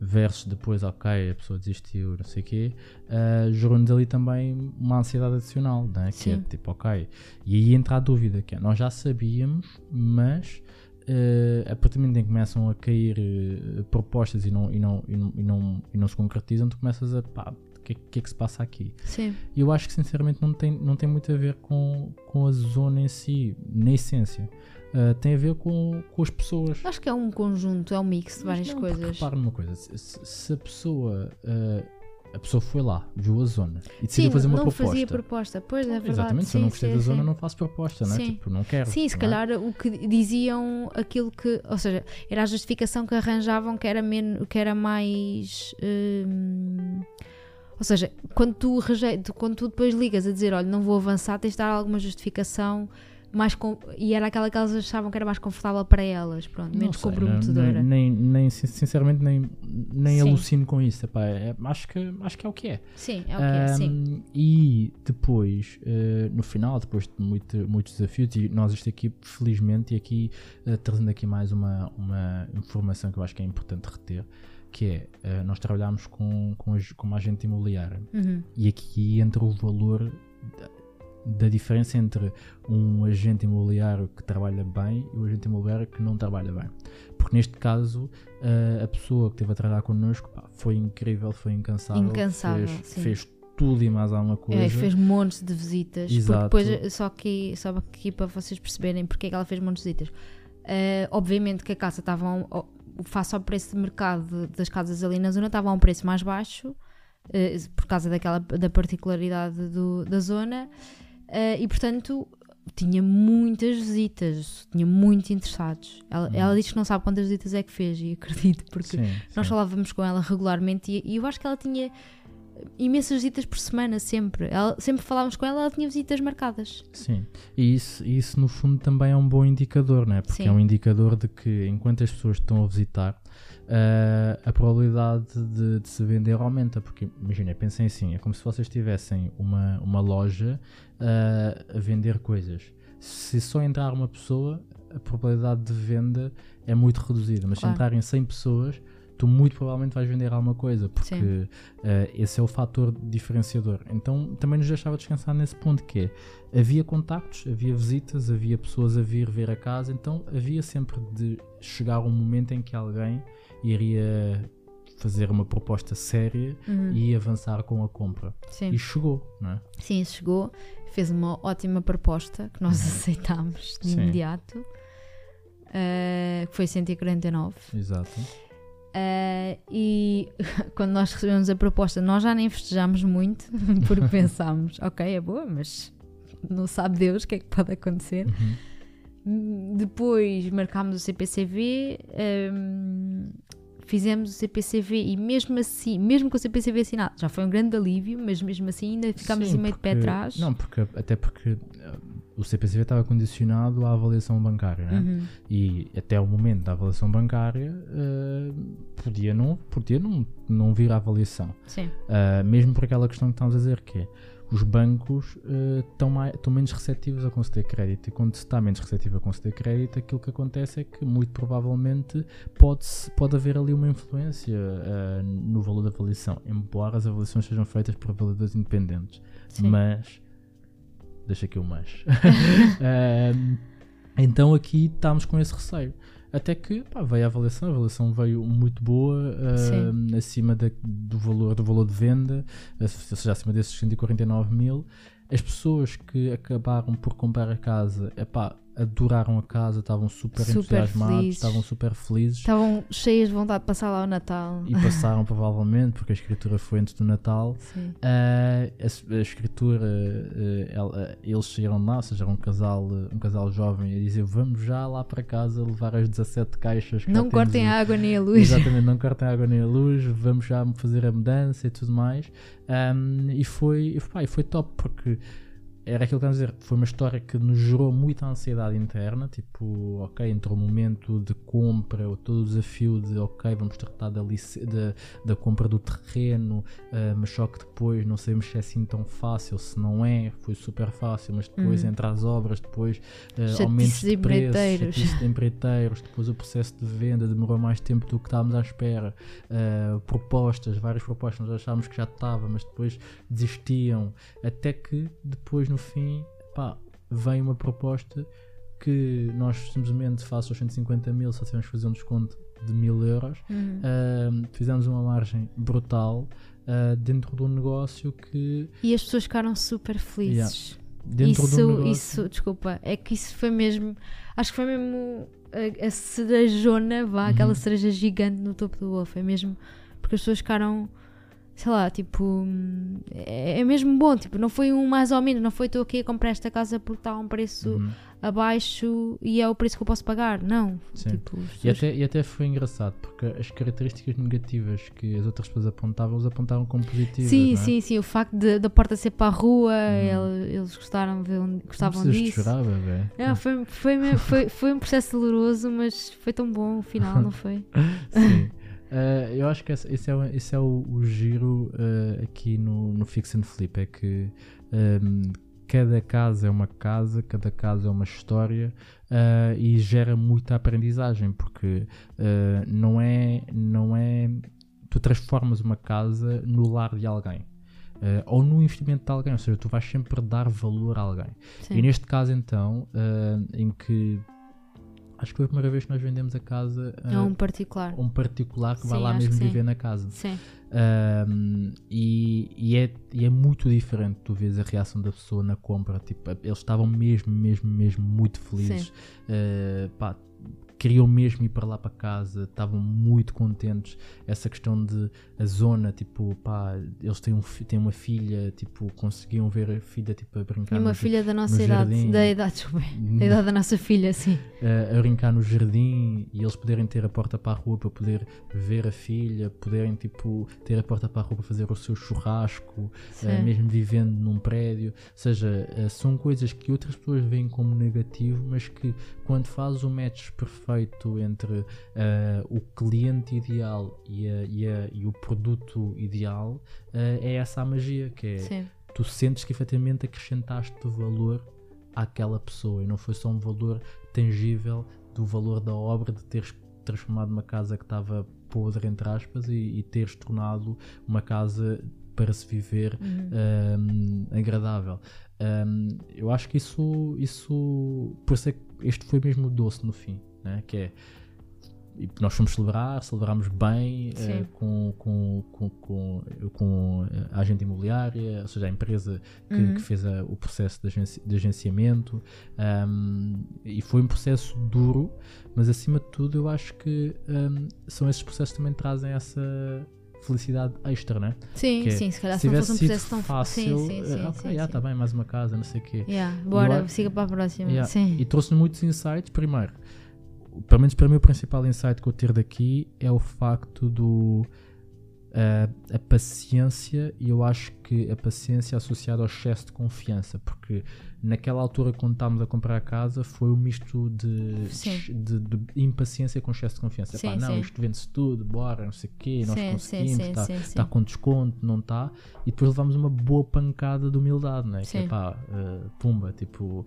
versus depois ok, a pessoa desistiu, não sei o quê, uh, gerou-nos ali também uma ansiedade adicional, né? que é tipo ok. E aí entra a dúvida, que é, nós já sabíamos, mas uh, a partir do momento em que começam a cair uh, propostas e não, e, não, e, não, e, não, e não se concretizam, tu começas a pá, o que, é- que é que se passa aqui? sim, eu acho que sinceramente não tem, não tem muito a ver com, com a zona em si, na essência. Uh, tem a ver com, com as pessoas. acho que é um conjunto, é um mix de várias não, coisas. Repara numa coisa, se, se- se a pessoa uh, a pessoa foi lá, viu a zona e Sim, decidiu fazer uma não proposta. fazia proposta, pois é verdade. Exatamente, se eu sim, não gostei sim, da zona, sim. não faço proposta, não é? Sim. Tipo, não quero. Sim, se é? calhar o que diziam aquilo que, ou seja, era a justificação que arranjavam que era menos, que era mais hum, ou seja, quando tu rejeito, quando tu depois ligas a dizer, olha, não vou avançar, tens de dar alguma justificação mais com, e era aquela que elas achavam que era mais confortável para elas, pronto, menos sei, comprometedora. Nem, nem, sinceramente, nem, nem Sim. alucino com isso. epá, é- acho, que, acho que é o que é. Sim, é o que é, sim. Um, E depois, eh, no final, depois de muito- muitos desafios, e nós isto aqui, felizmente, e aqui eh, trazendo aqui mais uma, uma informação que eu acho que é importante reter, que é, eh, nós trabalhamos com, com, com uma agente imobiliária, Uhum. e aqui entra o valor da, diferença entre um agente imobiliário que trabalha bem e um agente imobiliário que não trabalha bem. porque neste caso uh, a pessoa que esteve a trabalhar connosco pá, foi incrível, foi incansável. Incansável, fez, sim. fez tudo e mais alguma coisa. É, fez montes de visitas. Exato. Depois, só que só aqui para vocês perceberem porque é que ela fez montes de visitas. Uh, obviamente que a casa estava a um- face ao preço de mercado das casas ali na zona, estava a um preço mais baixo, uh, por causa daquela, da particularidade do- da zona, uh, e portanto tinha muitas visitas, tinha muitos interessados. Ela, Uhum. ela diz que não sabe quantas visitas é que fez, e acredito, porque Sim, nós sim. falávamos com ela regularmente e, e eu acho que ela tinha imensas visitas por semana, sempre. Ela, sempre falávamos com ela, ela tinha visitas marcadas. Sim, e isso, isso no fundo também é um bom indicador, né? porque Sim. é um indicador de que enquanto as pessoas estão a visitar, ah, a probabilidade de, de se vender aumenta. Porque imagina, pensem assim: é como se vocês tivessem uma, uma loja ah, a vender coisas. Se só entrar uma pessoa, a probabilidade de venda é muito reduzida, mas Claro. se entrarem 100 pessoas. Tu muito provavelmente vais vender alguma coisa, porque eh, esse é o fator diferenciador. Então também nos deixava descansar nesse ponto que é, havia contactos, havia visitas, havia pessoas a vir ver a casa, então havia sempre de chegar um momento em que alguém iria fazer uma proposta séria e avançar com a compra. Sim. E chegou, não é? Sim, chegou, fez uma ótima proposta que nós aceitámos de Sim. imediato, uh, que foi 149. Exato. Uh, e quando nós recebemos a proposta, nós já nem festejámos muito, porque pensámos, ok, é boa, mas não sabe Deus o que é que pode acontecer. Uhum. Hum, Depois marcámos o CPCV, hum, fizemos o CPCV e mesmo assim, mesmo com o CPCV assinado, já foi um grande alívio, mas mesmo assim ainda ficámos Sim, assim meio de pé atrás. Não, porque, até porque eh, o CPCV estava condicionado à avaliação bancária, né? Uhum. E até o momento da avaliação bancária eh, podia, não, podia não, não vir à avaliação. Sim, Uh, mesmo por aquela questão que estamos a dizer, que é os bancos uh, estão, mai- estão menos receptivos a conceder crédito. E quando se está menos receptivo a conceder crédito, aquilo que acontece é que muito provavelmente pode, pode haver ali uma influência uh, no valor da avaliação, embora as avaliações sejam feitas por avaliadores independentes. sim. Mas. Deixa aqui o mas. Um, então aqui estamos com esse receio. Até que pá, veio a avaliação, a avaliação veio muito boa, um, acima da- do, valor, do valor de venda, ou seja, acima desses 149 mil. As pessoas que acabaram por comprar a casa, epá, adoraram a casa, estavam super, Super entusiasmados, felizes. estavam super felizes Estavam cheias de vontade de passar lá o Natal. e passaram provavelmente, porque a escritura foi antes do Natal, ah, a, a escritura, ela- eles saíram lá, ou seja, era um casal, um casal jovem a dizer vamos já lá para casa levar as 17 caixas que Não cortem a água nem a luz. Exatamente, não cortem a água nem a luz, vamos já fazer a mudança e tudo mais. Ahm, e, foi, e, pá, e foi top porque era aquilo que eu dizer, foi uma história que nos gerou muita ansiedade interna, tipo, ok, entrou o momento de compra, ou todo o desafio de, ok, vamos tratar da, da, da compra do terreno, ah, mas só que depois não sabemos se é assim tão fácil, se não é, foi super fácil, mas depois Uhum. entra as obras, depois Chatices aumentos de de preços, de empreiteiros, depois o processo de venda demorou mais tempo do que estávamos à espera, ah, propostas, várias propostas, nós achámos que já estava, mas depois desistiam, até que depois no fim, pá, vem uma proposta que nós simplesmente face aos 150 mil só tivemos que fazer um desconto de mil euros, Uhum. ah, fizemos uma margem brutal ah, dentro de um negócio que E as pessoas ficaram super felizes. dentro isso, de um negócio, isso, desculpa, é que isso foi mesmo. Acho que foi mesmo a, a cerejona, vá, aquela Uhum. cereja gigante no topo do bolo. Foi mesmo. Porque as pessoas ficaram. Sei lá, tipo. É, é mesmo bom. Tipo, não foi um mais ou menos. Não foi estou aqui a comprar esta casa porque está a um preço Uhum. abaixo e é o preço que eu posso pagar. Não. Sim. Tipo, E até, e até foi engraçado porque as características negativas que as outras pessoas apontavam, eles apontaram como positivas. Sim, não é? sim, sim. O facto de- da porta ser para a rua, Uhum. ele- eles gostaram de, Não gostavam de disso. chorar, bebê. Não, foi, foi, foi, foi um processo doloroso, mas foi tão bom o final, não foi? Sim. Eh, eu acho que esse, é, o, esse é o, o giro eh, aqui no, no Fix and Flip. É que ehm, cada casa é uma casa, cada casa é uma história eh, e gera muita aprendizagem porque não, é, não é. Tu transformas uma casa no lar de alguém. eh, ou no investimento de alguém, ou seja, tu vais sempre dar valor a alguém. Sim. E neste caso, então, eh, em que acho que foi a primeira vez que nós vendemos a casa a um particular. um particular que vai Sim, lá acho mesmo viver na casa. Sim, Um, e, e é, e é muito diferente tu vês a reação da pessoa na compra. Tipo, eles estavam mesmo, mesmo, mesmo muito felizes. Uh, pá, queriam mesmo ir para lá para casa, estavam muito contentes. Essa questão de a zona, tipo, pá, eles têm, um, têm uma filha, tipo, conseguiam ver a filha tipo, a brincar e uma no, filha da nossa no idade, jardim. da idade, desculpa, da idade da nossa filha, sim. a, a brincar no jardim e eles poderem ter a porta para a rua para poder ver a filha, poderem tipo ter a porta para a rua para fazer o seu churrasco, eh, mesmo vivendo num prédio. Ou seja, eh, são coisas que outras pessoas veem como negativo, mas que quando fazes o match perfeito entre eh, o cliente ideal e, a- e a- e o produto ideal, eh, é essa a magia, que é Sim, tu sentes que efetivamente acrescentaste valor àquela pessoa e não foi só um valor tangível do valor da obra de teres transformado uma casa que estava podre, entre aspas, e, e teres tornado uma casa para se viver Uhum. hum, agradável. Hum, eu acho que isso, isso, por isso é que este foi mesmo doce no fim, né? que é e nós fomos celebrar, celebramos bem eh, com, com, com, com, com a agente imobiliária, ou seja, a empresa que, Uhum. que fez a- o processo de, agenci- de agenciamento. ahm, e foi um processo duro, mas acima de tudo eu acho que ahm, são esses processos que também trazem essa felicidade extra, né? sim, que é, sim, se calhar Se não fosse um processo tão fácil, Sim, sim, sim. eh, ok, sim, sim. está bem, mais uma casa, não sei o quê. Yeah, bora, Eu- siga para a próxima. Yeah. E trouxe-nos muitos insights. Primeiro, pelo menos para mim, o principal insight que eu tiro daqui é o facto do. ah, a paciência, e eu acho que a paciência associada ao excesso de confiança, porque naquela altura, quando estávamos a comprar a casa, foi um misto de, de, de impaciência com excesso de confiança. Sim, Pá, não, sim. isto vende-se tudo, bora, não sei o quê, nós Sim, conseguimos, está sim. está com desconto, não está, e depois levamos uma boa pancada de humildade, né? que é pá, eh, pumba, tipo,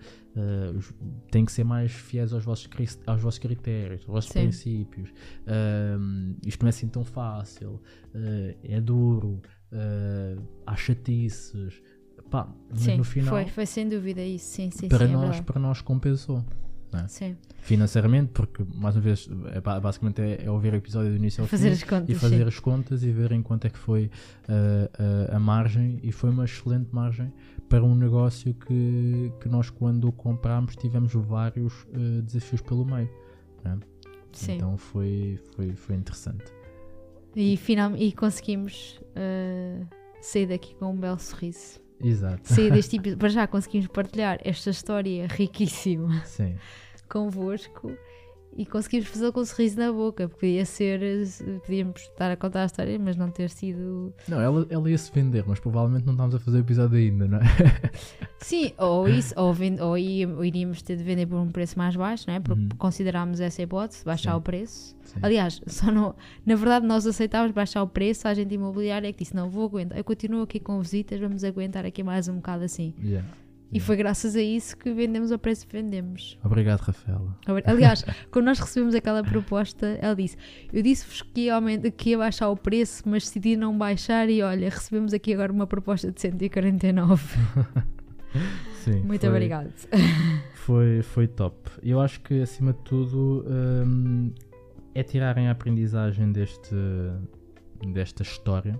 os- tem que ser mais fiéis aos vossos, aos vossos critérios, aos vossos princípios. Ahm, isto não é assim tão fácil, eh, é duro, eh, há chatices, pá, mas Sim, no final, foi, foi sem dúvida isso. Sim, sim, para, sim. é nós, verdade. para nós compensou. Sim. Financeiramente, porque mais uma vez, é, ba- basicamente é, é ouvir o episódio do início ao Fazer fim as contas. e fazer sim. as contas e ver em quanto é que foi uh, a, a margem e foi uma excelente margem para um negócio que, que nós quando comprámos tivemos vários uh, desafios pelo meio Sim. então foi, foi, foi interessante E, final, e conseguimos uh, sair daqui com um belo sorriso. exato Sair deste tipo. Para já conseguimos partilhar esta história riquíssima sim, convosco e conseguimos fazer com um sorriso na boca. porque Podia ser. Podíamos estar a contar a história, mas não ter sido. não, ela, ela ia se vender mas provavelmente não estávamos a fazer o episódio ainda não é? Sim, ou isso, ou, vend- ou, iríamos ter de vender por um preço mais baixo, não é? Porque Uhum. considerámos essa hipótese, baixar Sim. o preço. Sim. Aliás, só não, na verdade nós aceitávamos baixar o preço, a agente imobiliária é que disse, não vou aguentar, eu continuo aqui com visitas, vamos aguentar aqui mais um bocado assim. Yeah, E yeah. foi graças a isso que vendemos ao preço que vendemos. obrigado Rafaela Aliás, quando nós recebemos aquela proposta, ela disse, eu disse-vos que que ia baixar o preço, mas decidi não baixar e olha, recebemos aqui agora uma proposta de 149. Sim, Muito foi- obrigado. Foi, foi top. Eu acho que acima de tudo hum, é tirarem a aprendizagem deste, desta história.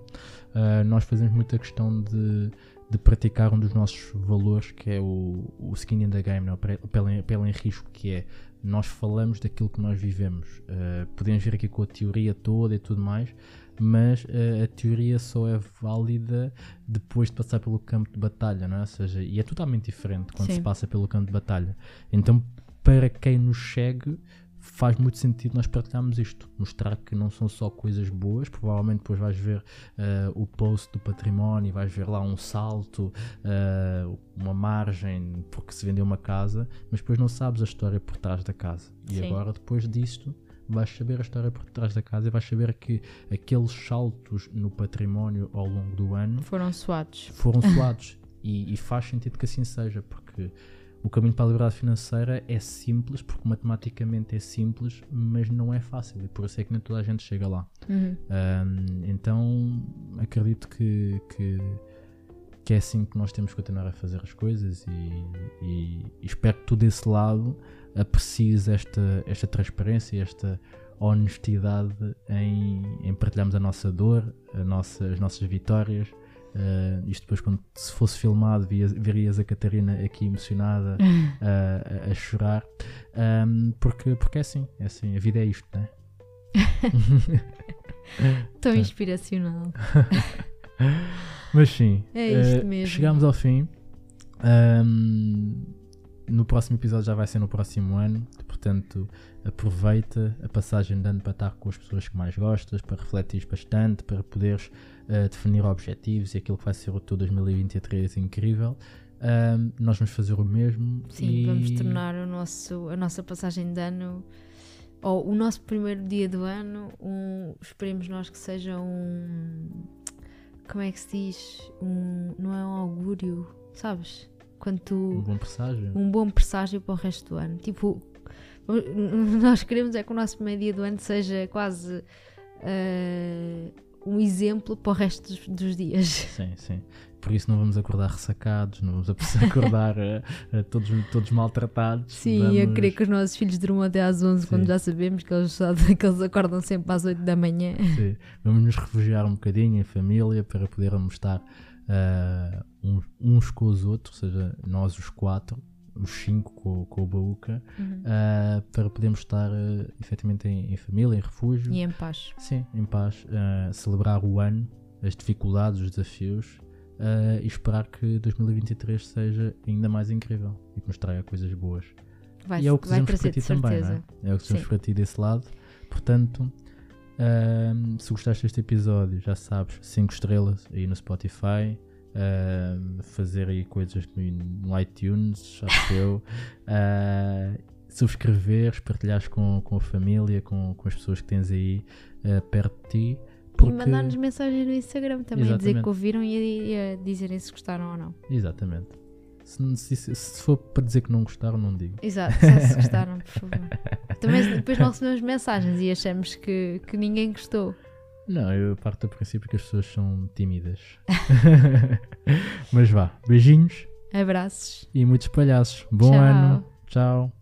Ah, nós fazemos muita questão de, de praticar um dos nossos valores, que é o, o skin in the game, não? é? o pe- o pele, em- risco, que é nós falamos daquilo que nós vivemos. Ah, podemos vir aqui com a teoria toda e tudo mais, mas a teoria só é válida depois de passar pelo campo de batalha, não é? Ou seja, e é totalmente diferente quando Sim. se passa pelo campo de batalha. Então, para quem nos segue, faz muito sentido nós partilharmos isto, mostrar que não são só coisas boas, provavelmente depois vais ver eh, o post do património, vais ver lá um salto, eh, uma margem porque se vendeu uma casa, mas depois não sabes a história por trás da casa. E Sim. agora depois disto vais saber a história por trás da casa e vais saber que aqueles saltos no património ao longo do ano Foram suados. foram suados e, e faz sentido que assim seja, porque o caminho para a liberdade financeira é simples, porque matematicamente é simples, mas não é fácil e por isso é que nem toda a gente chega lá. Uhum. Ahm, então acredito que, que, porque é assim que nós temos que continuar a fazer as coisas e, e, e espero que tu desse lado aprecies esta, esta transparência, esta honestidade em, em partilharmos a nossa dor, a nossa, as nossas vitórias. Uh, isto depois, quando se fosse filmado, via, verias a Catarina aqui emocionada uh, a, a, chorar. Um, porque, porque é assim, é assim, a vida é isto, não é? Tão inspiracional. Mas sim, é isto uh, mesmo. chegamos ao fim. Um, no próximo episódio já vai ser no próximo ano, portanto aproveita a passagem de ano para estar com as pessoas que mais gostas, para refletir bastante, para poderes uh, definir objetivos e aquilo que vai ser o teu 2023 incrível. Um, nós vamos fazer o mesmo. Sim, e... vamos tornar o nosso, a nossa passagem de ano ou o nosso primeiro dia do ano, um, esperemos nós que seja um. Como é que se diz? Um, não é um augúrio, sabes? Quando tu, um bom presságio. Um bom presságio para o resto do ano. Tipo, nós queremos é que o nosso primeiro dia do ano seja quase uh, um exemplo para o resto dos, dos dias. Sim, sim por isso não vamos acordar ressacados, não vamos acordar uh, todos, todos maltratados. Sim, vamos... eu queria que os nossos filhos durmam até às 11, Sim. quando já sabemos que eles, que eles acordam sempre às 8 da manhã. Sim, vamos nos refugiar um bocadinho em família para podermos estar uh, uns, uns, com os outros, ou seja, nós os quatro, os cinco com, com o Baúca, uhum. uh, para podermos estar uh, efetivamente em, em, família, em refúgio. E em paz. Sim, em paz. Uh, celebrar o ano, as dificuldades, os desafios e esperar que 2023 seja ainda mais incrível e que nos traga coisas boas. Vai, e é o que desejamos para ti também, não é? É o que desejamos para ti desse lado. Portanto, uh, se gostaste deste episódio, já sabes, 5 estrelas aí no Spotify. Uh, fazer aí coisas no, iTunes, acho eu. Uh, subscreveres, partilhares com, com a família, com, com as pessoas que tens aí uh, perto de ti. Porque... E mandar-nos mensagens no Instagram também, Exatamente. dizer que ouviram e, e a dizerem se gostaram ou não. Exatamente. Se, se, se, for para dizer que não gostaram, não digo. Exato, só se gostaram, por favor. Também depois não recebemos mensagens e achamos que, que ninguém gostou. Não, eu parto do princípio que as pessoas são tímidas. Mas vá, beijinhos. Abraços. E muitos palhaços. Bom Tchau. ano. Tchau.